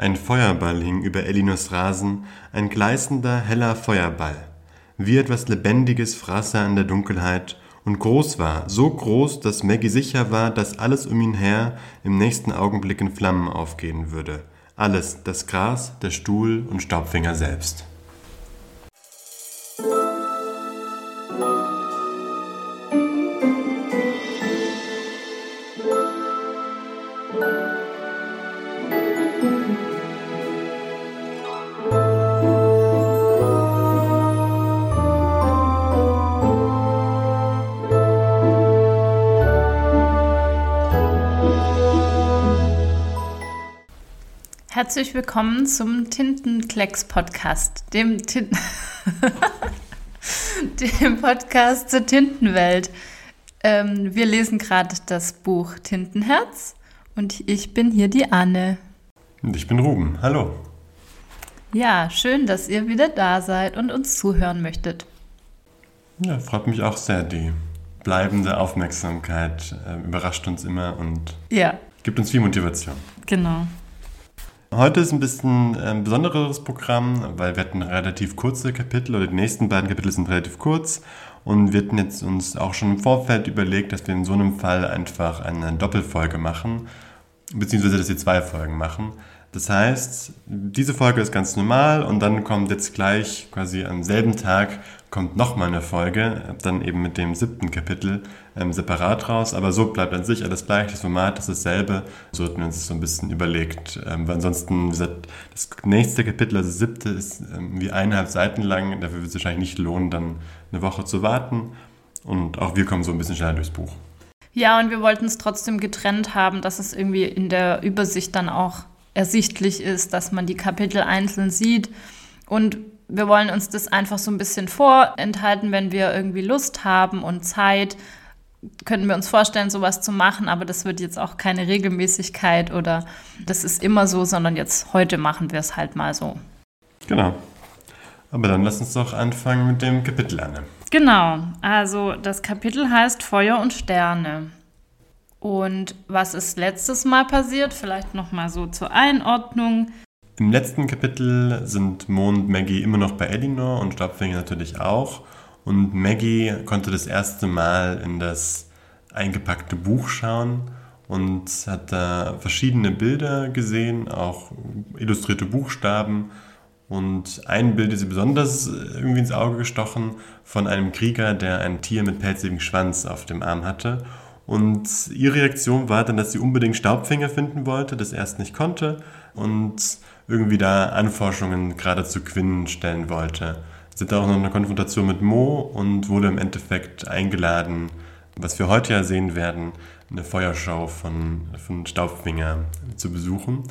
Ein Feuerball hing über Elinors Rasen, ein gleißender, heller Feuerball. Wie etwas Lebendiges fraß er an der Dunkelheit und groß war, so groß, dass Maggie sicher war, dass alles um ihn her im nächsten Augenblick in Flammen aufgehen würde. Alles, das Gras, der Stuhl und Staubfinger selbst. Herzlich willkommen zum Tintenklecks-Podcast, dem, Tin dem Podcast zur Tintenwelt. Ähm, wir lesen gerade das Buch Tintenherz und ich bin hier die Anne. Und ich bin Ruben. Hallo. Ja, schön, dass ihr wieder da seid und uns zuhören möchtet. Ja, freut mich auch sehr. Die bleibende Aufmerksamkeit äh, überrascht uns immer und ja. gibt uns viel Motivation. Genau. Heute ist ein bisschen ein besonderes Programm, weil wir hatten relativ kurze Kapitel oder die nächsten beiden Kapitel sind relativ kurz und wir hatten jetzt uns auch schon im Vorfeld überlegt, dass wir in so einem Fall einfach eine Doppelfolge machen, beziehungsweise dass wir zwei Folgen machen. Das heißt, diese Folge ist ganz normal und dann kommt jetzt gleich quasi am selben Tag kommt nochmal eine Folge, dann eben mit dem siebten Kapitel ähm, separat raus. Aber so bleibt an sich alles gleich, das Format ist dasselbe. So hatten wir uns das so ein bisschen überlegt. Ähm, weil ansonsten, wie gesagt, das nächste Kapitel, also das siebte, ist ähm, wie eineinhalb Seiten lang. Dafür wird es wahrscheinlich nicht lohnen, dann eine Woche zu warten. Und auch wir kommen so ein bisschen schneller durchs Buch. Ja, und wir wollten es trotzdem getrennt haben, dass es irgendwie in der Übersicht dann auch ersichtlich ist, dass man die Kapitel einzeln sieht. Und wir wollen uns das einfach so ein bisschen vorenthalten, wenn wir irgendwie Lust haben und Zeit, könnten wir uns vorstellen, sowas zu machen, aber das wird jetzt auch keine Regelmäßigkeit oder das ist immer so, sondern jetzt heute machen wir es halt mal so. Genau. Aber dann lass uns doch anfangen mit dem Kapitel, Anne. Genau, also das Kapitel heißt Feuer und Sterne. Und was ist letztes Mal passiert? Vielleicht noch mal so zur Einordnung. Im letzten Kapitel sind Mo und Maggie immer noch bei Elinor und Staubfinger natürlich auch. Und Maggie konnte das erste Mal in das eingepackte Buch schauen und hat da verschiedene Bilder gesehen, auch illustrierte Buchstaben. Und ein Bild ist ihr besonders irgendwie ins Auge gestochen von einem Krieger, der ein Tier mit pelzigem Schwanz auf dem Arm hatte. Und ihre Reaktion war dann, dass sie unbedingt Staubfinger finden wollte, das erst nicht konnte und irgendwie da Anforschungen gerade zu Quinn stellen wollte. Sie hatte auch noch eine Konfrontation mit Mo und wurde im Endeffekt eingeladen, was wir heute ja sehen werden, eine Feuershow von, von Staubfinger zu besuchen.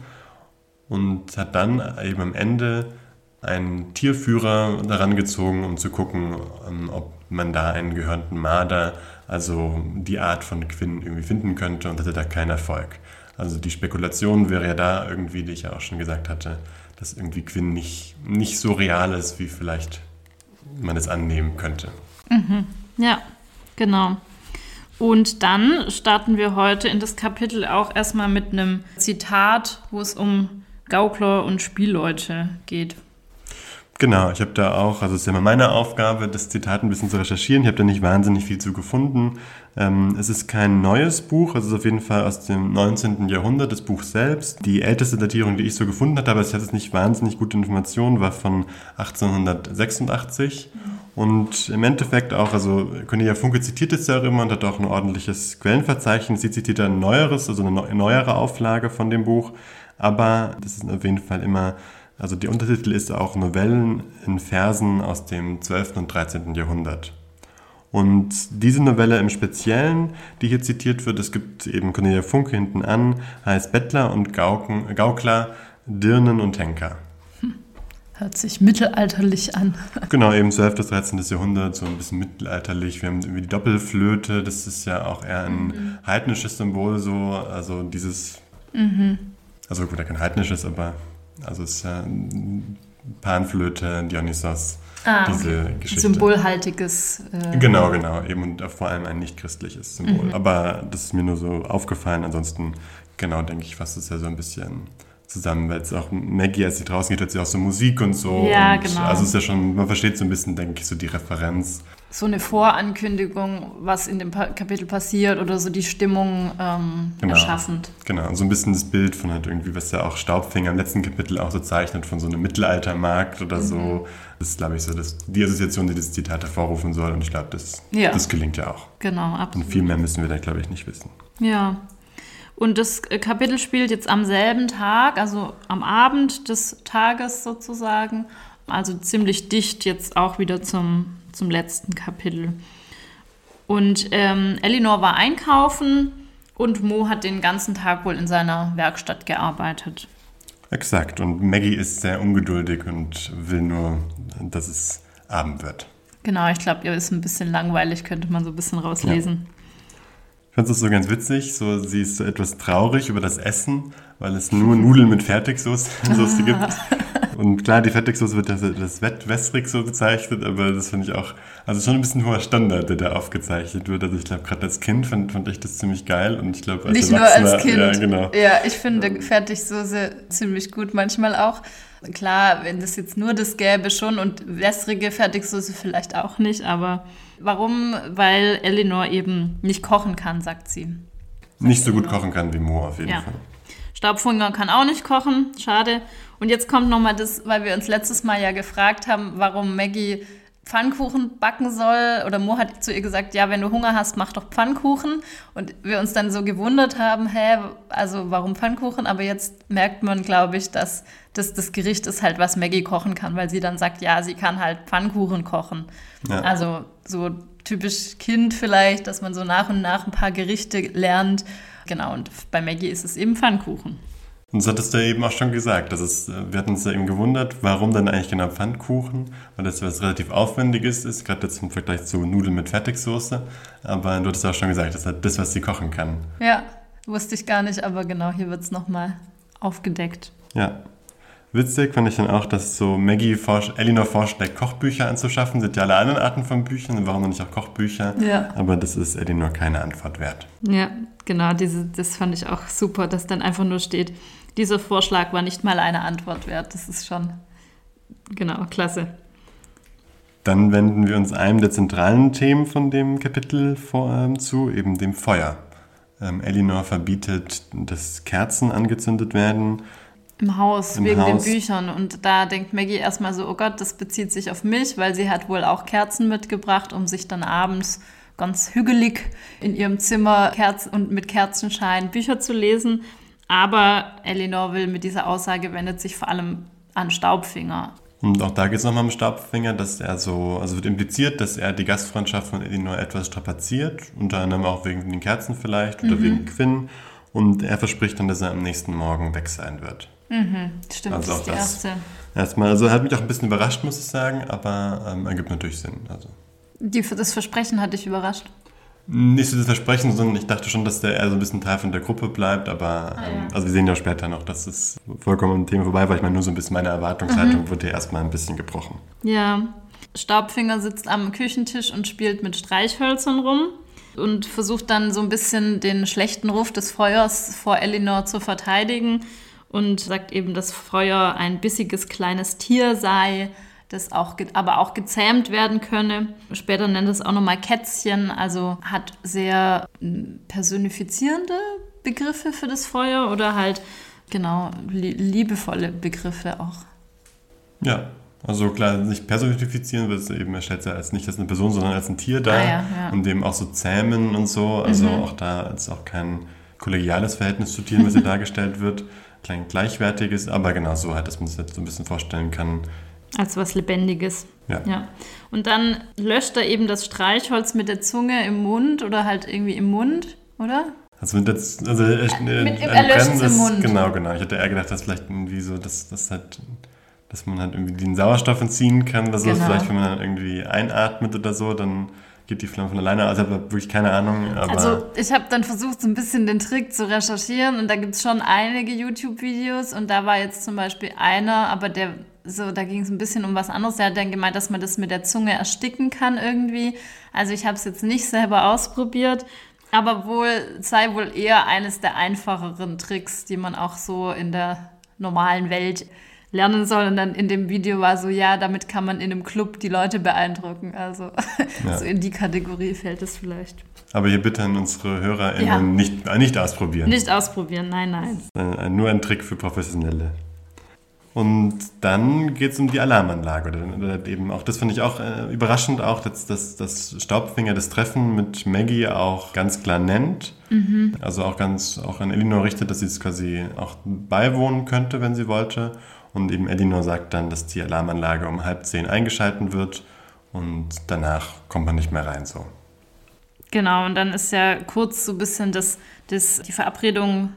Und hat dann eben am Ende einen Tierführer daran gezogen, um zu gucken, ähm, ob man da einen gehörnten Marder, also die Art von Quinn, irgendwie finden könnte und hatte da keinen Erfolg. Also die Spekulation wäre ja da irgendwie, die ich ja auch schon gesagt hatte, dass irgendwie Quinn nicht, nicht so real ist, wie vielleicht man es annehmen könnte. Mhm. Ja, genau. Und dann starten wir heute in das Kapitel auch erstmal mit einem Zitat, wo es um Gaukler und Spielleute geht. Genau, ich habe da auch, also es ist ja immer meine Aufgabe, das Zitat ein bisschen zu recherchieren. Ich habe da nicht wahnsinnig viel zu gefunden. Ähm, es ist kein neues Buch, es ist auf jeden Fall aus dem 19. Jahrhundert, das Buch selbst. Die älteste Datierung, die ich so gefunden hatte, aber ich hatte jetzt nicht wahnsinnig gute Informationen, war von 1886. Und im Endeffekt auch, also Cornelia Funke zitiert es ja auch immer und hat auch ein ordentliches Quellenverzeichnis. Sie zitiert ein neueres, also eine neuere Auflage von dem Buch. Aber das ist auf jeden Fall immer also der Untertitel ist auch Novellen in Versen aus dem 12. und 13. Jahrhundert. Und diese Novelle im Speziellen, die hier zitiert wird, es gibt eben Cornelia Funke hinten an, heißt Bettler und Gauken, Gaukler, Dirnen und Henker. Hm. Hört sich mittelalterlich an. Genau, eben 12. bis 13. Jahrhundert, so ein bisschen mittelalterlich. Wir haben irgendwie die Doppelflöte, das ist ja auch eher ein mhm. heidnisches Symbol, so, also dieses, mhm. also gut, kein heidnisches, aber also es ist ja Panflöte, Dionysos, ah, diese okay. Geschichte. Symbolhaltiges. Äh, genau, genau. Eben und vor allem ein nicht christliches Symbol. Mhm. Aber das ist mir nur so aufgefallen. Ansonsten, genau, denke ich, fasst es ja so ein bisschen zusammen, weil es auch Maggie, als sie draußen geht, hört sie auch so Musik und so. Ja, und genau. Also es ist ja schon, man versteht so ein bisschen, denke ich, so die Referenz. So eine Vorankündigung, was in dem Kapitel passiert oder so die Stimmung ähm, Genau. erschaffend. Genau, so ein bisschen das Bild von halt irgendwie, was ja auch Staubfinger im letzten Kapitel auch so zeichnet, von so einem Mittelaltermarkt oder Mhm. so. Das ist, glaube ich, so das, die Assoziation, die das Zitat hervorrufen soll. Und ich glaube, das, Ja. das gelingt ja auch. Genau, Und absolut. viel mehr müssen wir da, glaube ich, nicht wissen. Ja. Und das äh, Kapitel spielt jetzt am selben Tag, also am Abend des Tages sozusagen. Also ziemlich dicht jetzt auch wieder zum, zum letzten Kapitel. Und ähm, Elinor war einkaufen und Mo hat den ganzen Tag wohl in seiner Werkstatt gearbeitet. Exakt. Und Maggie ist sehr ungeduldig und will nur, dass es Abend wird. Genau, ich glaube, ihr ist ein bisschen langweilig, könnte man so ein bisschen rauslesen. Ich fand es so ganz witzig, so, sie ist so etwas traurig über das Essen, weil es nur Nudeln mit Fertigsoße Soße gibt. Und klar, die Fertigsoße wird das, das Wet- wässrig so bezeichnet, aber das finde ich auch, also schon ein bisschen hoher Standard, der da aufgezeichnet wird. Also ich glaube, gerade als Kind fand, fand ich das ziemlich geil und ich glaube, als Nicht nur als Kind. Ja, genau. Ja, ich finde Fertigsoße ziemlich gut manchmal auch. Klar, wenn das jetzt nur das gäbe schon und wässrige Fertigsoße vielleicht auch nicht, aber warum? Weil Elinor eben nicht kochen kann, sagt sie. Nicht so gut kochen kann wie Mo auf jeden Ja. Fall. Staubfinger kann auch nicht kochen, schade. Und jetzt kommt nochmal das, weil wir uns letztes Mal ja gefragt haben, warum Maggie Pfannkuchen backen soll. Oder Mo hat zu ihr gesagt, ja, wenn du Hunger hast, mach doch Pfannkuchen. Und wir uns dann so gewundert haben, hä, also warum Pfannkuchen? Aber jetzt merkt man, glaube ich, dass das das Gericht ist halt, was Maggie kochen kann, weil sie dann sagt, ja, sie kann halt Pfannkuchen kochen. Ja. Also so typisch Kind vielleicht, dass man so nach und nach ein paar Gerichte lernt. Genau, und bei Maggie ist es eben Pfannkuchen. Und das hattest du ja eben auch schon gesagt. Das ist, äh, wir hatten uns ja eben gewundert, warum dann eigentlich genau Pfannkuchen, weil das was relativ Aufwendiges ist, gerade jetzt im Vergleich zu Nudeln mit Fertigsoße. Aber du hattest ja auch schon gesagt, das ist halt das, was sie kochen kann. Ja, wusste ich gar nicht, aber genau, hier wird es nochmal aufgedeckt. Ja. Witzig fand ich dann auch, dass so Maggie vorsch Elinor vorschlägt, Kochbücher anzuschaffen. Sind ja alle anderen Arten von Büchern, warum nicht auch Kochbücher? Ja. Aber das ist Elinor keine Antwort wert. Ja, genau, diese, das fand ich auch super, dass dann einfach nur steht, dieser Vorschlag war nicht mal eine Antwort wert. Das ist schon, genau, klasse. Dann wenden wir uns einem der zentralen Themen von dem Kapitel vor, ähm, zu, eben dem Feuer. Ähm, Elinor verbietet, dass Kerzen angezündet werden. Im Haus, Im wegen Haus. den Büchern. Und da denkt Maggie erstmal so, oh Gott, das bezieht sich auf mich, weil sie hat wohl auch Kerzen mitgebracht, um sich dann abends ganz hügelig in ihrem Zimmer Kerzen und mit Kerzenschein Bücher zu lesen. Aber Elinor will mit dieser Aussage wendet sich vor allem an Staubfinger. Und auch da geht es nochmal um Staubfinger, dass er so, also wird impliziert, dass er die Gastfreundschaft von Elinor etwas strapaziert, unter anderem auch wegen den Kerzen vielleicht oder wegen Quinn. Und er verspricht dann, dass er am nächsten Morgen weg sein wird. Stimmt, Also das ist die das. erste. Erstmal, also er hat mich auch ein bisschen überrascht, muss ich sagen, aber ähm, ergibt natürlich Sinn. Also Die, das Versprechen hat dich überrascht. nicht so das Versprechen, sondern ich dachte schon, dass der eher so ein bisschen Teil von der Gruppe bleibt, aber Ah, ähm, ja. also wir sehen ja später noch, dass es vollkommen am Thema vorbei war. Ich meine, nur so ein bisschen meine Erwartungshaltung wurde ja erstmal ein bisschen gebrochen. Ja. Staubfinger sitzt am Küchentisch und spielt mit Streichhölzern rum und versucht dann so ein bisschen den schlechten Ruf des Feuers vor Elinor zu verteidigen und sagt eben, dass Feuer ein bissiges kleines Tier sei, das auch, aber auch gezähmt werden könne. Später nennt es auch nochmal Kätzchen, also hat sehr mm, personifizierende Begriffe für das Feuer oder halt, genau, li liebevolle Begriffe auch. Ja, also klar, nicht personifizieren, weil es eben, er stellt es ja als nicht als eine Person, sondern als ein Tier dar Ah ja, ja. Mhm. und dem auch so zähmen und so. Also auch da ist auch kein kollegiales Verhältnis zu Tieren, was hier dargestellt wird. Klein gleichwertiges, aber genau so halt, dass man sich das so ein bisschen vorstellen kann. Als was Lebendiges. Ja. Ja. Und dann löscht er eben das Streichholz mit der Zunge im Mund oder halt irgendwie im Mund, oder? Also, mit das, also äh, Mit- er löscht's im brennendes- Mund. Genau, genau. Ich hätte eher gedacht, dass vielleicht irgendwie so, dass, dass halt, dass man halt irgendwie den Sauerstoff entziehen kann oder so. Genau. Vielleicht, wenn man dann irgendwie einatmet oder so, dann geht die Flamme von alleine. Also ich habe wirklich keine Ahnung. Also ich habe dann versucht, so ein bisschen den Trick zu recherchieren und da gibt es schon einige YouTube-Videos und da war jetzt zum Beispiel einer, aber der so, da ging es ein bisschen um was anderes. Der hat dann gemeint, dass man das mit der Zunge ersticken kann irgendwie. Also ich habe es jetzt nicht selber ausprobiert, aber wohl sei wohl eher eines der einfacheren Tricks, die man auch so in der normalen Welt lernen soll. Und dann in dem Video war so, ja, damit kann man in einem Club die Leute beeindrucken. Also ja. so in die Kategorie fällt es vielleicht. Aber hier bitte an unsere HörerInnen ja. nicht, nicht ausprobieren. Nicht ausprobieren, nein, nein. Ein, nur ein Trick für Professionelle. Und dann geht es um die Alarmanlage. Oder, eben auch, das finde ich auch äh, überraschend, auch, dass, dass, dass Staubfinger das Treffen mit Maggie auch ganz klar nennt. Mhm. Also auch ganz auch an Elinor richtet, dass sie es quasi auch beiwohnen könnte, wenn sie wollte. Und eben Elinor sagt dann, dass die Alarmanlage um halb zehn eingeschalten wird und danach kommt man nicht mehr rein so. Genau, und dann ist ja kurz so ein bisschen das, das, die Verabredung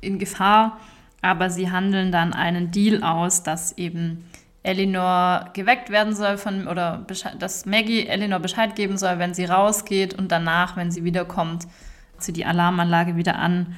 in Gefahr aber sie handeln dann einen Deal aus, dass eben Elinor geweckt werden soll von, oder dass Maggie Elinor Bescheid geben soll, wenn sie rausgeht und danach, wenn sie wiederkommt, sie die Alarmanlage wieder an.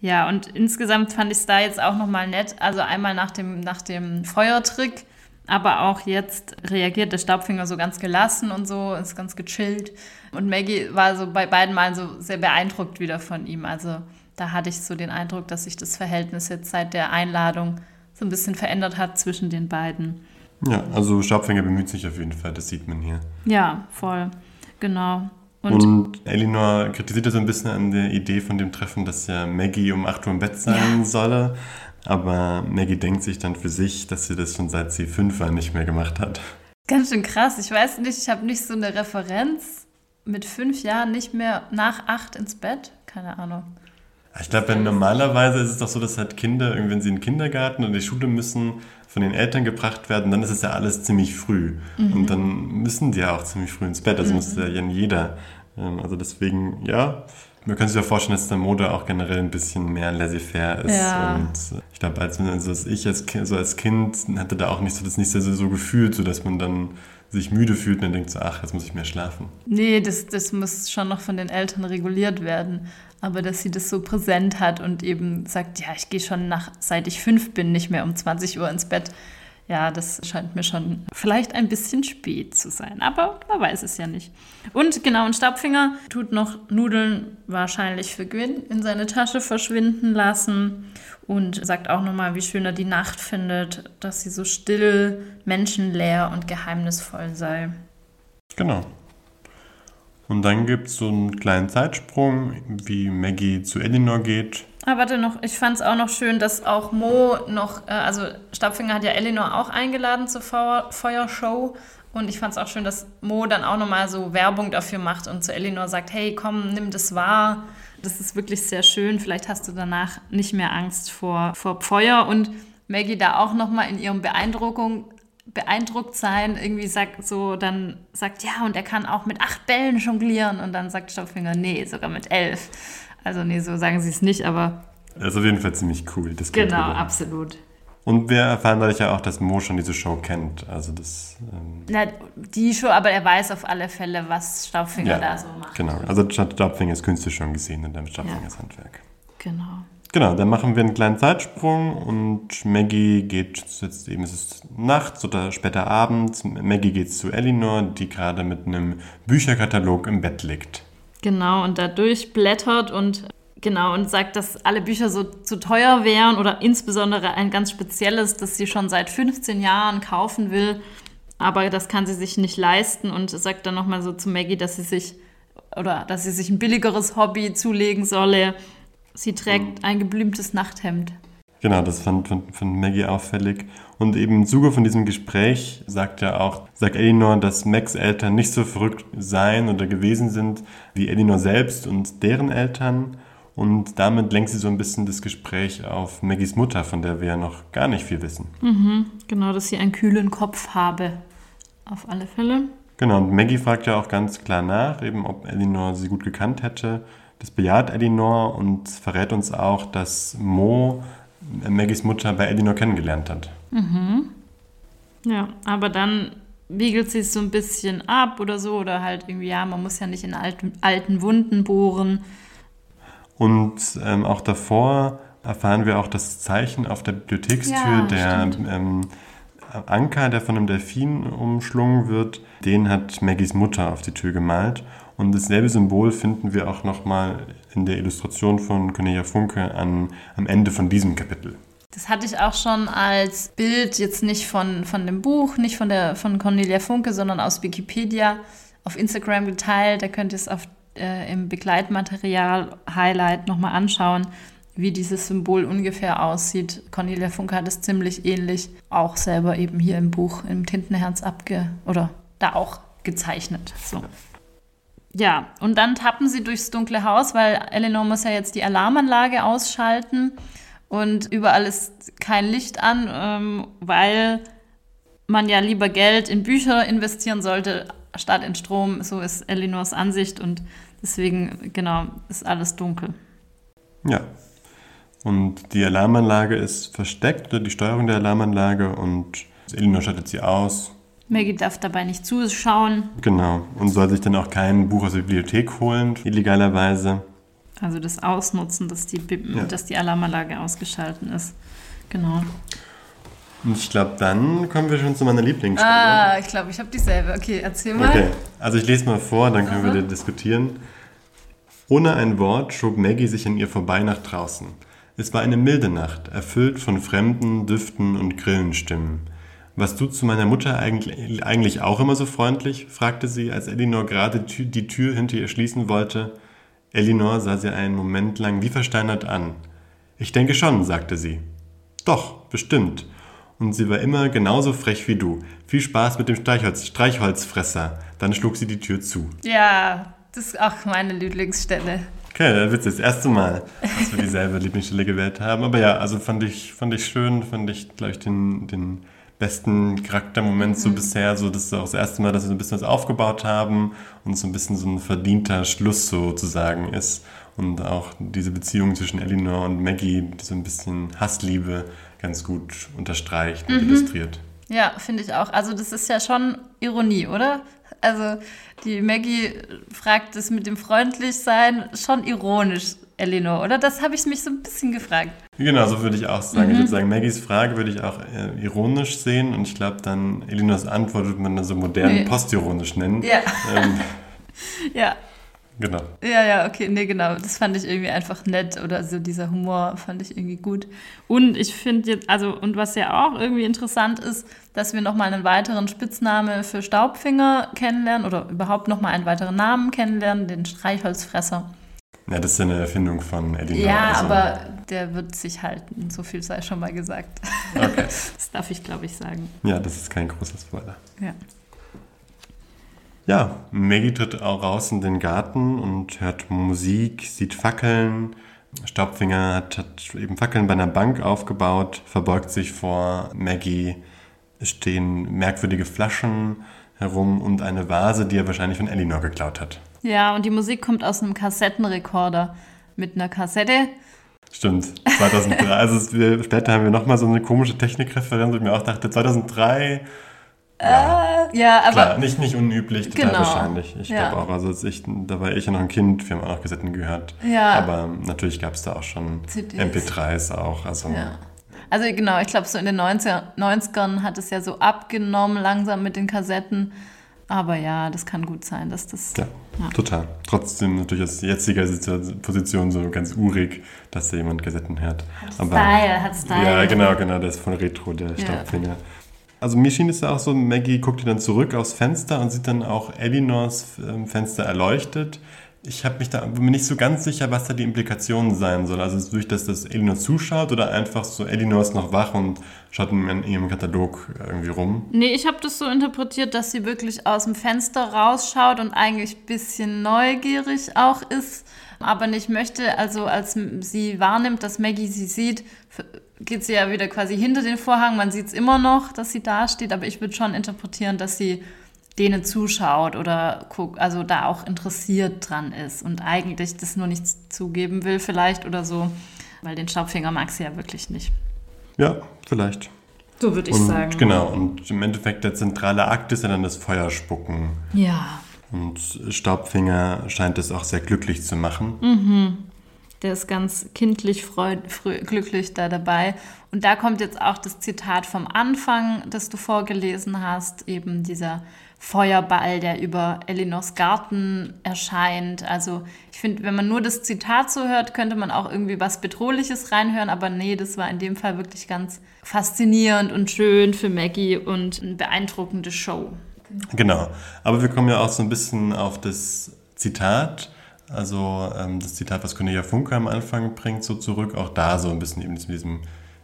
Ja, und insgesamt fand ich es da jetzt auch nochmal nett. Also einmal nach dem, nach dem Feuertrick, aber auch jetzt reagiert der Staubfinger so ganz gelassen und so, ist ganz gechillt. Und Maggie war so bei beiden Malen so sehr beeindruckt wieder von ihm. Also da hatte ich so den Eindruck, dass sich das Verhältnis jetzt seit der Einladung so ein bisschen verändert hat zwischen den beiden. Ja, also Staubfänger bemüht sich auf jeden Fall, das sieht man hier. Ja, voll, genau. Und, und Elinor kritisiert ja so ein bisschen an der Idee von dem Treffen, dass ja Maggie um 8 Uhr im Bett sein ja. solle. Aber Maggie denkt sich dann für sich, dass sie das schon seit sie fünf war nicht mehr gemacht hat. Ganz schön krass. Ich weiß nicht, ich habe nicht so eine Referenz mit fünf Jahren nicht mehr nach acht ins Bett. Keine Ahnung. Ich glaube, normalerweise ist es doch so, dass halt Kinder, wenn sie in den Kindergarten oder die Schule müssen, von den Eltern gebracht werden, dann ist es ja alles ziemlich früh. Mhm. Und dann müssen die ja auch ziemlich früh ins Bett. Das mhm. muss ja jeder. Ähm, also deswegen, ja, man kann sich ja vorstellen, dass der Mode auch generell ein bisschen mehr laissez-faire ist. Ja. Und ich glaube, als, also ich als kind, so als Kind hatte da auch nicht so das nicht so, so gefühlt, so dass man dann sich müde fühlt und dann denkt so, ach, jetzt muss ich mehr schlafen. Nee, das, das muss schon noch von den Eltern reguliert werden aber dass sie das so präsent hat und eben sagt, ja, ich gehe schon nach, seit ich fünf bin, nicht mehr um 20 Uhr ins Bett. Ja, das scheint mir schon vielleicht ein bisschen spät zu sein, aber man weiß es ja nicht. Und genau, ein Staubfinger tut noch Nudeln wahrscheinlich für Gwyn in seine Tasche verschwinden lassen und sagt auch nochmal, wie schön er die Nacht findet, dass sie so still, menschenleer und geheimnisvoll sei. Genau. Und dann gibt es so einen kleinen Zeitsprung, wie Maggie zu Elinor geht. Ah, warte noch, ich fand es auch noch schön, dass auch Mo noch, äh, also Stabfinger hat ja Elinor auch eingeladen zur Feuer Feuershow. Und ich fand es auch schön, dass Mo dann auch nochmal so Werbung dafür macht und zu Elinor sagt, hey, komm, nimm das wahr. Das ist wirklich sehr schön. Vielleicht hast du danach nicht mehr Angst vor, vor Feuer. Und Maggie da auch nochmal in ihrem Beeindruckung, beeindruckt sein, irgendwie sagt so, dann sagt, ja, und er kann auch mit acht Bällen jonglieren und dann sagt Staubfinger, nee, sogar mit elf. Also nee, so sagen sie es nicht, aber. Das ist auf jeden Fall ziemlich cool. Das genau, absolut. Und wir erfahren dadurch ja auch, dass Mo schon diese Show kennt. Also das. Ähm Na, die Show, aber er weiß auf alle Fälle, was Staubfinger ja, da so macht. Genau, also Staubfinger ist künstlich schon gesehen in dem Staubfingers ja. Handwerk. Genau. Genau, dann machen wir einen kleinen Zeitsprung und Maggie geht, jetzt eben ist es nachts oder später Abend, Maggie geht zu Elinor, die gerade mit einem Bücherkatalog im Bett liegt. Genau, und da durchblättert und genau und sagt, dass alle Bücher so zu teuer wären oder insbesondere ein ganz spezielles, das sie schon seit 15 Jahren kaufen will, aber das kann sie sich nicht leisten und sagt dann nochmal so zu Maggie, dass sie sich oder dass sie sich ein billigeres Hobby zulegen solle. Sie trägt ein geblümtes Nachthemd. Genau, das fand, fand, fand Maggie auffällig. Und eben im Zuge von diesem Gespräch sagt ja auch, sagt Elinor, dass Max Eltern nicht so verrückt sein oder gewesen sind wie Elinor selbst und deren Eltern. Und damit lenkt sie so ein bisschen das Gespräch auf Maggies Mutter, von der wir ja noch gar nicht viel wissen. Mhm, genau, dass sie einen kühlen Kopf habe. Auf alle Fälle. Genau, und Maggie fragt ja auch ganz klar nach, eben ob Elinor sie gut gekannt hätte. Das bejaht Elinor und verrät uns auch, dass Mo Maggies Mutter bei Elinor kennengelernt hat. Mhm. Ja, aber dann wiegelt sie es so ein bisschen ab oder so oder halt irgendwie, ja, man muss ja nicht in alten, alten Wunden bohren. Und ähm, auch davor erfahren wir auch das Zeichen auf der Bibliothekstür, ja, der ähm, Anker, der von einem Delfin umschlungen wird, den hat Maggies Mutter auf die Tür gemalt. Und dasselbe Symbol finden wir auch nochmal in der Illustration von Cornelia Funke an, am Ende von diesem Kapitel. Das hatte ich auch schon als Bild, jetzt nicht von, von dem Buch, nicht von, der, von Cornelia Funke, sondern aus Wikipedia auf Instagram geteilt. Da könnt ihr es auf, äh, im Begleitmaterial-Highlight nochmal anschauen, wie dieses Symbol ungefähr aussieht. Cornelia Funke hat es ziemlich ähnlich auch selber eben hier im Buch im Tintenherz abge... oder da auch gezeichnet. So. Ja, und dann tappen sie durchs dunkle Haus, weil Eleanor muss ja jetzt die Alarmanlage ausschalten und überall ist kein Licht an, ähm, weil man ja lieber Geld in Bücher investieren sollte, statt in Strom. So ist Eleanors Ansicht und deswegen, genau, ist alles dunkel. Ja. Und die Alarmanlage ist versteckt, oder die Steuerung der Alarmanlage und Elinor schaltet sie aus. Maggie darf dabei nicht zuschauen. Genau. Und soll sich dann auch kein Buch aus der Bibliothek holen, illegalerweise. Also das Ausnutzen, dass die, ja. dass die Alarmanlage ausgeschaltet ist. Genau. Und ich glaube, dann kommen wir schon zu meiner Lieblingsstelle. Ah, ich glaube, ich habe dieselbe. Okay, erzähl mal. Okay, also ich lese mal vor, dann können Aha. wir diskutieren. Ohne ein Wort schob Maggie sich an ihr vorbei nach draußen. Es war eine milde Nacht, erfüllt von fremden Düften und Grillenstimmen. Warst du zu meiner Mutter eigentlich, eigentlich auch immer so freundlich? fragte sie, als Elinor gerade die Tür hinter ihr schließen wollte. Elinor sah sie einen Moment lang wie versteinert an. Ich denke schon, sagte sie. Doch, bestimmt. Und sie war immer genauso frech wie du. Viel Spaß mit dem Streichholz Streichholzfresser. Dann schlug sie die Tür zu. Ja, das ist auch meine Lieblingsstelle. Okay, dann wird das erste Mal, dass wir dieselbe Lieblingsstelle gewählt haben. Aber ja, also fand ich, fand ich schön, fand ich, glaube ich, den, den besten Charaktermoment so mhm. bisher. So, das ist auch das erste Mal, dass wir so ein bisschen was aufgebaut haben und so ein bisschen so ein verdienter Schluss sozusagen ist. Und auch diese Beziehung zwischen Elinor und Maggie, die so ein bisschen Hassliebe ganz gut unterstreicht und mhm. illustriert. Ja, finde ich auch. Also das ist ja schon Ironie, oder? Also die Maggie fragt es mit dem Freundlichsein schon ironisch Elinor, oder? Das habe ich mich so ein bisschen gefragt. Genau, so würde ich auch sagen. Mhm. Ich würde sagen, Maggies Frage würde ich auch äh, ironisch sehen und ich glaube dann Elinors Antwort würde man dann so modern nee. postironisch nennen. Ja. Ähm, ja. Genau. Ja, ja, okay, nee, genau. Das fand ich irgendwie einfach nett oder so dieser Humor fand ich irgendwie gut. Und ich finde jetzt, also, und was ja auch irgendwie interessant ist, dass wir nochmal einen weiteren Spitzname für Staubfinger kennenlernen oder überhaupt nochmal einen weiteren Namen kennenlernen, den Streichholzfresser. Ja, das ist ja eine Erfindung von Eddie Ja, also. aber der wird sich halten, so viel sei schon mal gesagt. Okay. Das darf ich, glaube ich, sagen. Ja, das ist kein großer Spoiler. Ja. Ja, Maggie tritt auch raus in den Garten und hört Musik, sieht Fackeln. Staubfinger hat, hat eben Fackeln bei einer Bank aufgebaut, verbeugt sich vor Maggie. Es stehen merkwürdige Flaschen herum und eine Vase, die er wahrscheinlich von Elinor geklaut hat. Ja, und die Musik kommt aus einem Kassettenrekorder mit einer Kassette. Stimmt, 2003. also wir, später haben wir nochmal so eine komische Technikreferenz, wo ich mir auch dachte, 2003. Ja, äh, ja aber. Klar, nicht, nicht unüblich, total genau. wahrscheinlich. Ich ja. glaube auch, also ich, da war ich ja noch ein Kind, wir haben auch noch Kassetten gehört. Ja. Aber natürlich gab es da auch schon CDs. MP3s auch. Also, ja. also genau, ich glaube, so in den 90er, 90ern hat es ja so abgenommen, langsam mit den Kassetten. Aber ja, das kann gut sein, dass das. Ja, ja. total. Trotzdem natürlich aus jetziger Position so ganz urig, dass da jemand Kassetten hört. Hat Aber, Style, hat Style. Ja, genau, genau, das ist von Retro, der ja. Staubfinger. Also mir schien es ja auch so, Maggie guckt dann zurück aufs Fenster und sieht dann auch Elinors ähm, Fenster erleuchtet ich habe mich da bin nicht so ganz sicher, was da die Implikationen sein soll. Also durch das, dass Elinor zuschaut oder einfach so, Elinor ist noch wach und schaut in ihrem Katalog irgendwie rum? Nee, ich habe das so interpretiert, dass sie wirklich aus dem Fenster rausschaut und eigentlich ein bisschen neugierig auch ist, aber nicht möchte. Also als sie wahrnimmt, dass Maggie sie sieht, geht sie ja wieder quasi hinter den Vorhang. Man sieht es immer noch, dass sie da steht, aber ich würde schon interpretieren, dass sie denen zuschaut oder guckt, also da auch interessiert dran ist und eigentlich das nur nicht zugeben will vielleicht oder so, weil den Staubfinger mag sie ja wirklich nicht. Ja, vielleicht. So würde ich und, sagen. Genau, und im Endeffekt der zentrale Akt ist ja dann das Feuerspucken. Ja. Und Staubfinger scheint es auch sehr glücklich zu machen. Mhm. Der ist ganz kindlich, freud, glücklich da dabei. Und da kommt jetzt auch das Zitat vom Anfang, das du vorgelesen hast, eben dieser Feuerball, der über Elinors Garten erscheint. Also ich finde, wenn man nur das Zitat so hört, könnte man auch irgendwie was Bedrohliches reinhören, aber nee, das war in dem Fall wirklich ganz faszinierend und schön für Maggie und eine beeindruckende Show. Genau, aber wir kommen ja auch so ein bisschen auf das Zitat, also ähm, das Zitat, was Cornelia Funke am Anfang bringt, so zurück, auch da so ein bisschen eben in diesem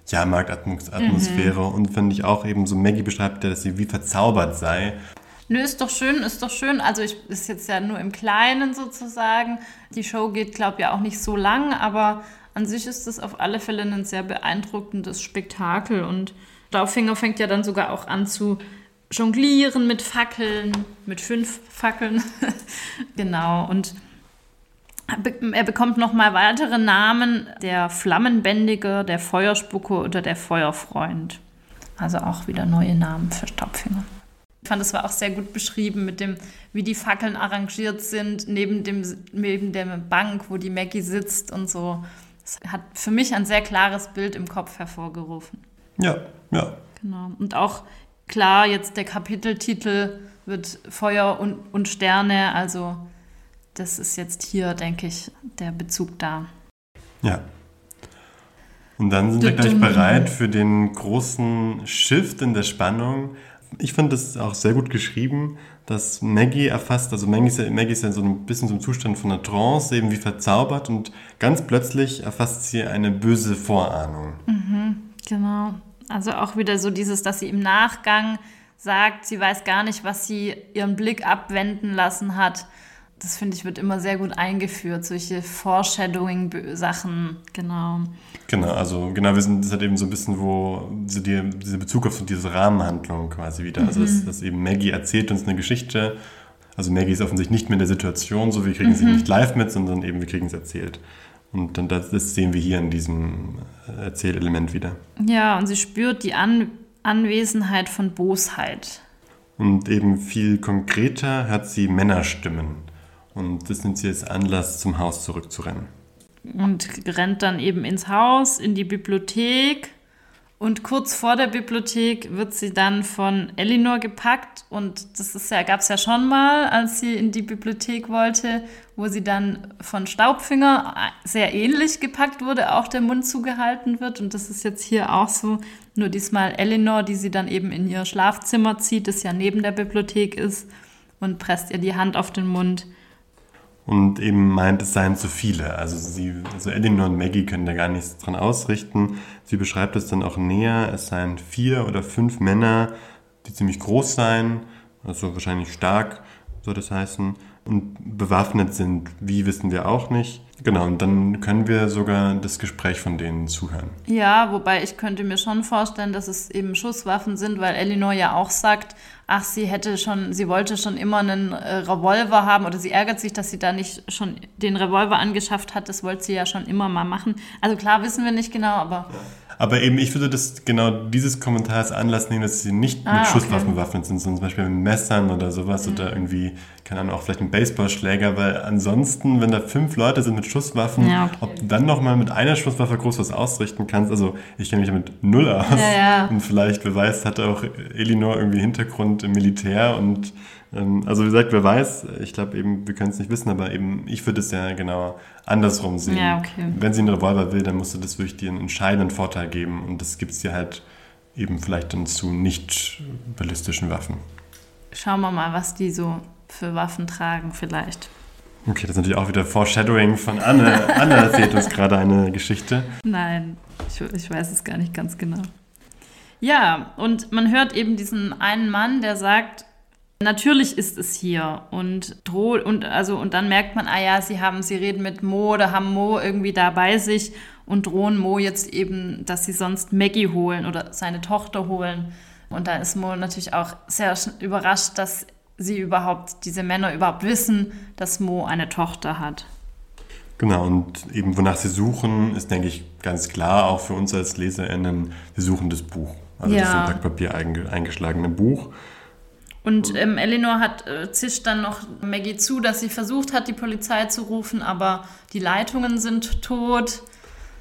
Jahrmarktatmosphäre mhm. und finde ich auch eben so, Maggie beschreibt ja, dass sie wie verzaubert sei Nö, ist doch schön, ist doch schön. Also ich ist jetzt ja nur im Kleinen sozusagen. Die Show geht, glaube ich, ja auch nicht so lang, aber an sich ist es auf alle Fälle ein sehr beeindruckendes Spektakel. Und Staubfinger fängt ja dann sogar auch an zu jonglieren mit Fackeln, mit fünf Fackeln. genau. Und er bekommt nochmal weitere Namen: der Flammenbändiger, der Feuerspucker oder der Feuerfreund. Also auch wieder neue Namen für Staubfinger. Ich fand, es war auch sehr gut beschrieben mit dem, wie die Fackeln arrangiert sind, neben, dem, neben der Bank, wo die Maggie sitzt und so. Das hat für mich ein sehr klares Bild im Kopf hervorgerufen. Ja, ja. Genau. Und auch klar, jetzt der Kapiteltitel wird Feuer und, und Sterne, also das ist jetzt hier, denke ich, der Bezug da. Ja. Und dann sind wir gleich bereit für den großen Shift in der Spannung ich fand das auch sehr gut geschrieben, dass Maggie erfasst, also Maggie ist, ja, Maggie ist ja so ein bisschen so im Zustand von einer Trance, eben wie verzaubert und ganz plötzlich erfasst sie eine böse Vorahnung. Mhm, genau. Also auch wieder so dieses, dass sie im Nachgang sagt, sie weiß gar nicht, was sie ihren Blick abwenden lassen hat das finde ich, wird immer sehr gut eingeführt, solche Foreshadowing-Sachen, genau. Genau, also genau, wir sind, das hat eben so ein bisschen, wo so die, dieser Bezug auf so diese Rahmenhandlung quasi wieder, also mhm. also dass, dass, eben Maggie erzählt uns eine Geschichte, also Maggie ist offensichtlich nicht mehr in der Situation, so wir kriegen mhm. sie nicht live mit, sondern eben wir kriegen es erzählt. Und dann das, das sehen wir hier in diesem Erzählelement wieder. Ja, und sie spürt die An Anwesenheit von Bosheit. Und eben viel konkreter hat sie Männerstimmen. Und das nimmt sie als Anlass, zum Haus zurückzurennen. Und rennt dann eben ins Haus, in die Bibliothek. Und kurz vor der Bibliothek wird sie dann von Elinor gepackt. Und das ja, gab es ja schon mal, als sie in die Bibliothek wollte, wo sie dann von Staubfinger sehr ähnlich gepackt wurde, auch der Mund zugehalten wird. Und das ist jetzt hier auch so. Nur diesmal Elinor, die sie dann eben in ihr Schlafzimmer zieht, das ja neben der Bibliothek ist, und presst ihr die Hand auf den Mund und eben meint, es seien zu viele. Also, sie, also Elinor und Maggie können da gar nichts dran ausrichten. Sie beschreibt es dann auch näher. Es seien vier oder fünf Männer, die ziemlich groß seien, also wahrscheinlich stark, soll das heißen, und bewaffnet sind. Wie wissen wir auch nicht. Genau, und dann können wir sogar das Gespräch von denen zuhören. Ja, wobei ich könnte mir schon vorstellen, dass es eben Schusswaffen sind, weil Elinor ja auch sagt, ach, sie hätte schon, sie wollte schon immer einen äh, Revolver haben oder sie ärgert sich, dass sie da nicht schon den Revolver angeschafft hat. Das wollte sie ja schon immer mal machen. Also klar wissen wir nicht genau, aber. Ja. Aber eben, ich würde das genau dieses Kommentar als Anlass nehmen, dass sie nicht ah, mit Schusswaffen okay. bewaffnet sind, sondern zum Beispiel mit Messern oder sowas mhm. oder irgendwie, keine Ahnung, auch vielleicht ein Baseballschläger, weil ansonsten, wenn da fünf Leute sind mit Schusswaffen, ja, okay. ob du dann nochmal mit einer Schusswaffe groß was ausrichten kannst, also ich kenne mich damit null aus. Ja, ja. Und vielleicht, wer weiß, hat auch Elinor irgendwie Hintergrund im Militär und also wie gesagt, wer weiß, ich glaube eben, wir können es nicht wissen, aber eben, ich würde es ja genau andersrum sehen. Ja, okay. Wenn sie einen Revolver will, dann musst du das wirklich dir einen entscheidenden Vorteil geben und das gibt es dir halt eben vielleicht dann zu nicht ballistischen Waffen. Schauen wir mal, was die so für Waffen tragen vielleicht. Okay, das ist natürlich auch wieder Foreshadowing von Anne. Anne erzählt uns gerade eine Geschichte. Nein, ich, ich weiß es gar nicht ganz genau. Ja, und man hört eben diesen einen Mann, der sagt, Natürlich ist es hier und droht und also und dann merkt man, ah ja, sie haben, sie reden mit Mo oder haben Mo irgendwie da bei sich und drohen Mo jetzt eben, dass sie sonst Maggie holen oder seine Tochter holen. Und da ist Mo natürlich auch sehr überrascht, dass sie überhaupt, diese Männer überhaupt wissen, dass Mo eine Tochter hat. Genau, und eben wonach sie suchen, ist, denke ich, ganz klar, auch für uns als LeserInnen, sie suchen das Buch. Also ja. das Papier eingeschlagene Buch. Und ähm, Eleanor hat äh, zischt dann noch Maggie zu, dass sie versucht hat, die Polizei zu rufen, aber die Leitungen sind tot.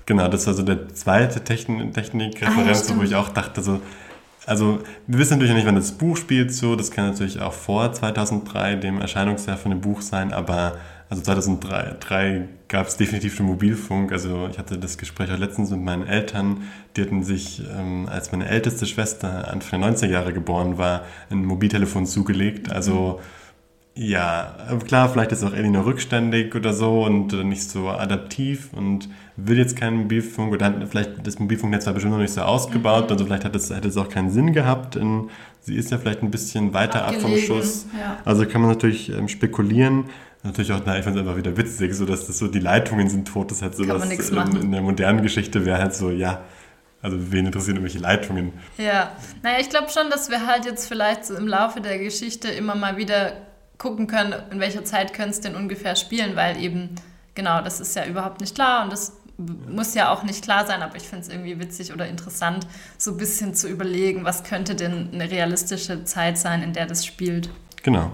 Genau, das war so der zweite Techn Technikreferenz, ah, wo ich auch dachte, so, also wir wissen natürlich nicht, wann das Buch spielt, so, das kann natürlich auch vor 2003, dem Erscheinungsjahr von dem Buch sein, aber also 2003 gab es definitiv schon Mobilfunk. Also ich hatte das Gespräch auch letztens mit meinen Eltern. Die hatten sich, ähm, als meine älteste Schwester Anfang der 90er Jahre geboren war, ein Mobiltelefon zugelegt. Also ja, klar, vielleicht ist auch Elinor rückständig oder so und nicht so adaptiv und will jetzt keinen Mobilfunk oder hat vielleicht das Mobilfunknetz war bestimmt noch nicht so ausgebaut, mhm. also vielleicht hat es, hätte es auch keinen Sinn gehabt. In, sie ist ja vielleicht ein bisschen weiter Abgelegen, ab vom Schuss. Ja. Also kann man natürlich ähm, spekulieren. Natürlich auch, na, ich fand es einfach wieder witzig, so dass das so, die Leitungen sind tot, das ist halt so, dass in, in, der modernen Geschichte wäre halt so, ja, also wen interessieren irgendwelche Leitungen? Ja, naja, ich glaube schon, dass wir halt jetzt vielleicht so im Laufe der Geschichte immer mal wieder gucken können, in welcher Zeit könnte es denn ungefähr spielen, weil eben, genau, das ist ja überhaupt nicht klar und das muss ja auch nicht klar sein, aber ich finde es irgendwie witzig oder interessant, so ein bisschen zu überlegen, was könnte denn eine realistische Zeit sein, in der das spielt. Genau.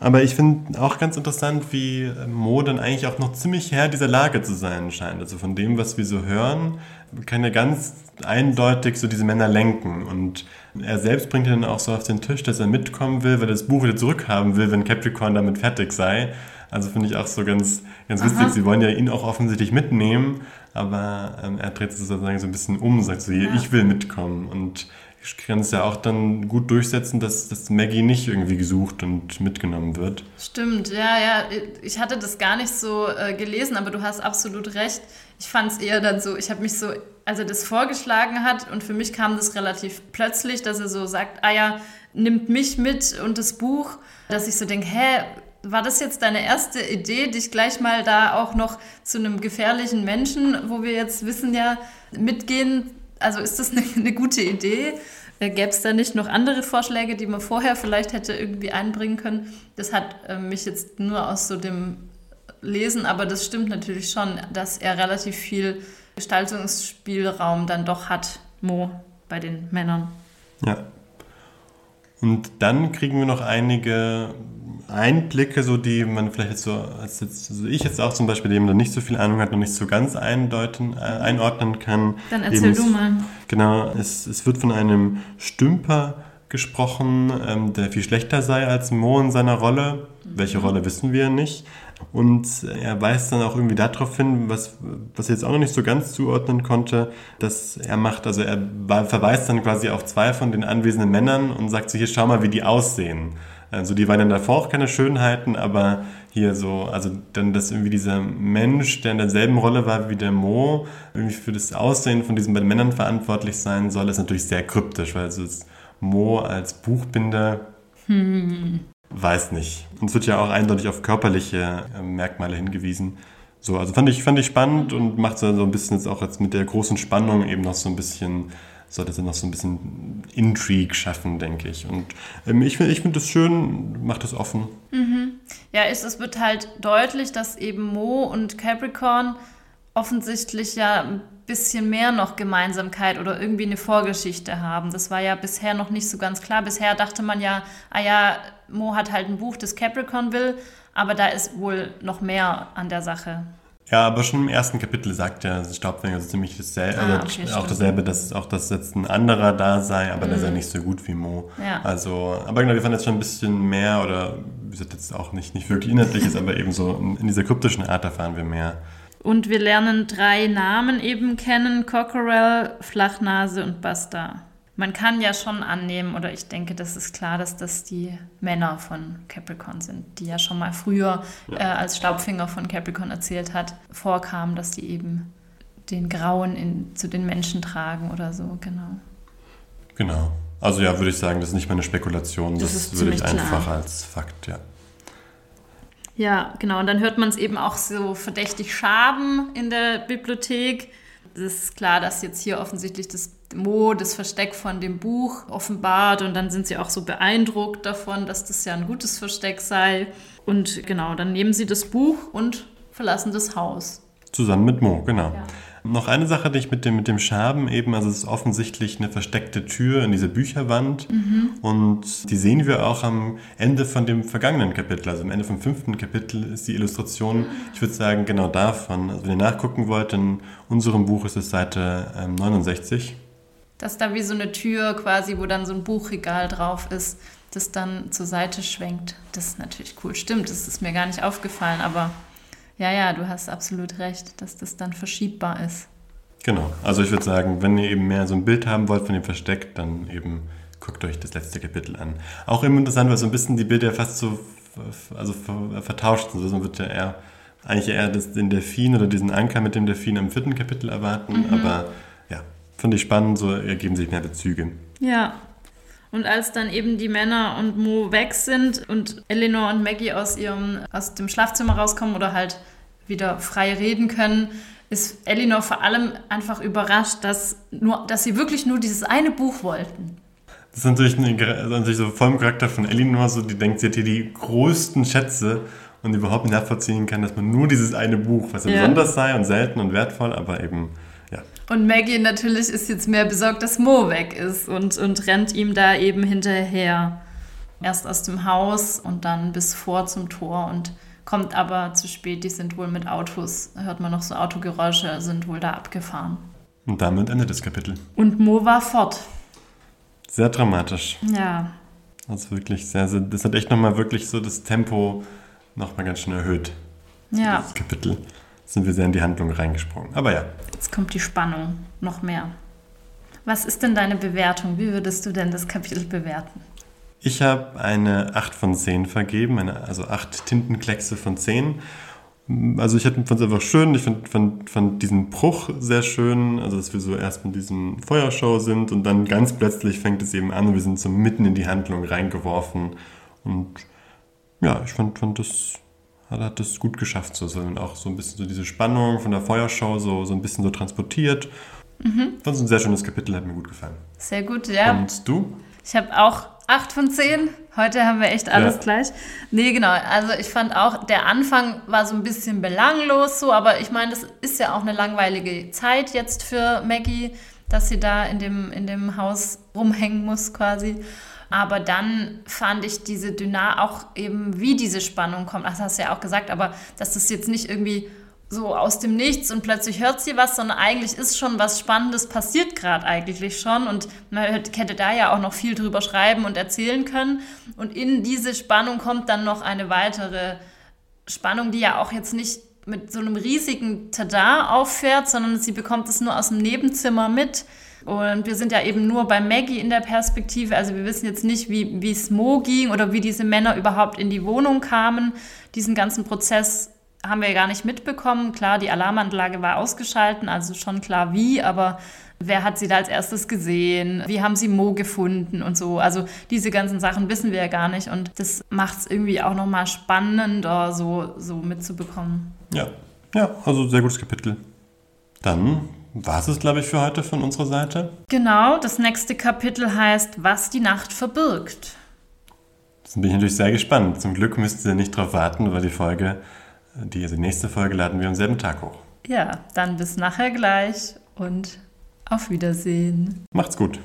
Aber ich finde auch ganz interessant, wie Mo dann eigentlich auch noch ziemlich Herr dieser Lage zu sein scheint. Also von dem, was wir so hören, kann er ganz eindeutig so diese Männer lenken. Und er selbst bringt dann auch so auf den Tisch, dass er mitkommen will, weil er das Buch wieder zurückhaben will, wenn Capricorn damit fertig sei. Also finde ich auch so ganz, ganz witzig. Sie wollen ja ihn auch offensichtlich mitnehmen, aber ähm, er dreht es sozusagen so ein bisschen um, sagt so, ja. ich will mitkommen. Und kann es ja auch dann gut durchsetzen, dass, dass Maggie nicht irgendwie gesucht und mitgenommen wird. Stimmt, ja, ja. Ich hatte das gar nicht so äh, gelesen, aber du hast absolut recht. Ich fand es eher dann so, ich habe mich so, als er das vorgeschlagen hat und für mich kam das relativ plötzlich, dass er so sagt, ah ja, nimmt mich mit und das Buch, dass ich so denke, hä, war das jetzt deine erste Idee, dich gleich mal da auch noch zu einem gefährlichen Menschen, wo wir jetzt wissen ja, mitgehen also ist das eine, eine gute Idee? Gäbe es da nicht noch andere Vorschläge, die man vorher vielleicht hätte irgendwie einbringen können? Das hat äh, mich jetzt nur aus so dem Lesen, aber das stimmt natürlich schon, dass er relativ viel Gestaltungsspielraum dann doch hat, Mo, bei den Männern. Ja. Und dann kriegen wir noch einige Einblicke, so die man vielleicht jetzt so, als jetzt, also ich jetzt auch zum Beispiel, dem da nicht so viel Ahnung hat, noch nicht so ganz eindeuten, äh, einordnen kann. Dann erzähl du mal. Genau, es, es wird von einem Stümper gesprochen, ähm, der viel schlechter sei als Mo in seiner Rolle. Mhm. Welche Rolle wissen wir nicht. Und er weist dann auch irgendwie darauf hin, was, was er jetzt auch noch nicht so ganz zuordnen konnte, dass er macht, also er verweist dann quasi auf zwei von den anwesenden Männern und sagt so, hier schau mal, wie die aussehen. Also die waren dann davor auch keine Schönheiten, aber hier so, also dann, dass irgendwie dieser Mensch, der in derselben Rolle war wie der Mo, irgendwie für das Aussehen von diesen beiden Männern verantwortlich sein soll, ist natürlich sehr kryptisch, weil so das Mo als Buchbinder hm. weiß nicht. Und es wird ja auch eindeutig auf körperliche äh, Merkmale hingewiesen. So, also fand ich, fand ich spannend und macht so ein bisschen jetzt auch jetzt mit der großen Spannung eben noch so ein bisschen sollte sie noch so ein bisschen Intrigue schaffen, denke ich. Und ähm, ich finde ich find das schön, macht das offen. Mhm. Ja, es, es wird halt deutlich, dass eben Mo und Capricorn offensichtlich ja ein bisschen mehr noch Gemeinsamkeit oder irgendwie eine Vorgeschichte haben. Das war ja bisher noch nicht so ganz klar. Bisher dachte man ja, ah ja, Mo hat halt ein Buch, das Capricorn will, aber da ist wohl noch mehr an der Sache. Ja, aber schon im ersten Kapitel sagt ja Staubfänger so ziemlich dasselbe, ah, okay, also auch dasselbe, dass auch dass jetzt ein anderer da sei, aber mhm. der sei nicht so gut wie Mo. Ja. Also, aber genau, wir fanden jetzt schon ein bisschen mehr oder wie gesagt jetzt auch nicht, nicht wirklich inhaltlich ist, aber eben so in dieser kryptischen Art erfahren wir mehr. Und wir lernen drei Namen eben kennen: Cockerel, Flachnase und Basta man kann ja schon annehmen, oder ich denke, das ist klar, dass das die Männer von Capricorn sind, die ja schon mal früher, ja. äh, als Staubfinger von Capricorn erzählt hat, vorkamen, dass die eben den Grauen in, zu den Menschen tragen oder so, genau. Genau. Also ja, würde ich sagen, das ist nicht meine Spekulation, das, das würde ich einfach klar. als Fakt, ja. Ja, genau. Und dann hört man es eben auch so verdächtig schaben in der Bibliothek. Es ist klar, dass jetzt hier offensichtlich das Mo das Versteck von dem Buch offenbart und dann sind sie auch so beeindruckt davon, dass das ja ein gutes Versteck sei. Und genau, dann nehmen sie das Buch und verlassen das Haus. Zusammen mit Mo, genau. Ja. Noch eine Sache, die ich mit dem, mit dem Schaben eben, also es ist offensichtlich eine versteckte Tür in diese Bücherwand mhm. und die sehen wir auch am Ende von dem vergangenen Kapitel, also am Ende vom fünften Kapitel ist die Illustration, ich würde sagen, genau davon. Also wenn ihr nachgucken wollt, in unserem Buch ist es Seite ähm, 69. Das ist da wie so eine Tür quasi, wo dann so ein Buchregal drauf ist, das dann zur Seite schwenkt. Das ist natürlich cool. Stimmt, das ist mir gar nicht aufgefallen, aber ja, ja, du hast absolut recht, dass das dann verschiebbar ist. Genau, also ich würde sagen, wenn ihr eben mehr so ein Bild haben wollt von dem Versteck, dann eben guckt euch das letzte Kapitel an. Auch eben interessant, weil so ein bisschen die Bilder fast so also vertauscht sind. Also man wird ja eher, eigentlich eher das, den Delfin oder diesen Anker mit dem Delfin im vierten Kapitel erwarten, mhm. aber ja, finde ich spannend, so ergeben sich mehr Bezüge. Ja, und als dann eben die Männer und Mo weg sind und Eleanor und Maggie aus ihrem aus dem Schlafzimmer rauskommen oder halt wieder frei reden können, ist Eleanor vor allem einfach überrascht, dass, nur, dass sie wirklich nur dieses eine Buch wollten. Das ist natürlich, eine, natürlich so voll im Charakter von Eleanor, so die denkt, sie hat hier die größten Schätze und überhaupt nicht nachvollziehen kann, dass man nur dieses eine Buch, was ja. besonders sei und selten und wertvoll, aber eben. Und Maggie natürlich ist jetzt mehr besorgt, dass Mo weg ist und, und rennt ihm da eben hinterher. Erst aus dem Haus und dann bis vor zum Tor und kommt aber zu spät. Die sind wohl mit Autos, hört man noch so Autogeräusche, sind wohl da abgefahren. Und damit endet das Kapitel. Und Mo war fort. Sehr dramatisch. Ja. Das ist wirklich sehr, sehr das hat echt nochmal wirklich so das Tempo nochmal ganz schön erhöht. Ja. Das Kapitel sind wir sehr in die Handlung reingesprungen. Aber ja. Jetzt kommt die Spannung noch mehr. Was ist denn deine Bewertung? Wie würdest du denn das Kapitel bewerten? Ich habe eine 8 von 10 vergeben, eine, also 8 Tintenkleckse von 10. Also ich fand es einfach schön, ich fand, fand, fand diesen Bruch sehr schön, also dass wir so erst mit diesem Feuershow sind und dann ganz plötzlich fängt es eben an und wir sind so mitten in die Handlung reingeworfen und ja, ich fand, fand das hat, hat das gut geschafft, so, so, und auch so ein bisschen so diese Spannung von der Feuershow so, so ein bisschen so transportiert. Mhm. Ist ein sehr schönes Kapitel, hat mir gut gefallen. Sehr gut, ja. Und du? Ich habe auch 8 von 10. Heute haben wir echt alles ja. gleich. Nee, genau. Also ich fand auch, der Anfang war so ein bisschen belanglos so, aber ich meine, das ist ja auch eine langweilige Zeit jetzt für Maggie, dass sie da in dem, in dem Haus rumhängen muss quasi. Aber dann fand ich diese Dynamik auch eben, wie diese Spannung kommt. Das hast du ja auch gesagt, aber dass das jetzt nicht irgendwie so aus dem Nichts und plötzlich hört sie was, sondern eigentlich ist schon was Spannendes passiert gerade eigentlich schon. Und man hätte da ja auch noch viel drüber schreiben und erzählen können. Und in diese Spannung kommt dann noch eine weitere Spannung, die ja auch jetzt nicht mit so einem riesigen Tada auffährt, sondern sie bekommt es nur aus dem Nebenzimmer mit und wir sind ja eben nur bei Maggie in der Perspektive. Also wir wissen jetzt nicht, wie, es Mo ging oder wie diese Männer überhaupt in die Wohnung kamen. Diesen ganzen Prozess haben wir gar nicht mitbekommen. Klar, die Alarmanlage war ausgeschalten, also schon klar wie, aber wer hat sie da als erstes gesehen? Wie haben sie Mo gefunden und so? Also diese ganzen Sachen wissen wir ja gar nicht und das macht es irgendwie auch nochmal spannender, so, so mitzubekommen. Ja, ja, also sehr gutes Kapitel. Dann war es, glaube ich, für heute von unserer Seite. Genau, das nächste Kapitel heißt, was die Nacht verbirgt. Jetzt bin ich natürlich sehr gespannt. Zum Glück müsst ihr nicht darauf warten, weil die Folge, die, also die nächste Folge laden wir am selben Tag hoch. Ja, dann bis nachher gleich und auf Wiedersehen. Macht's gut.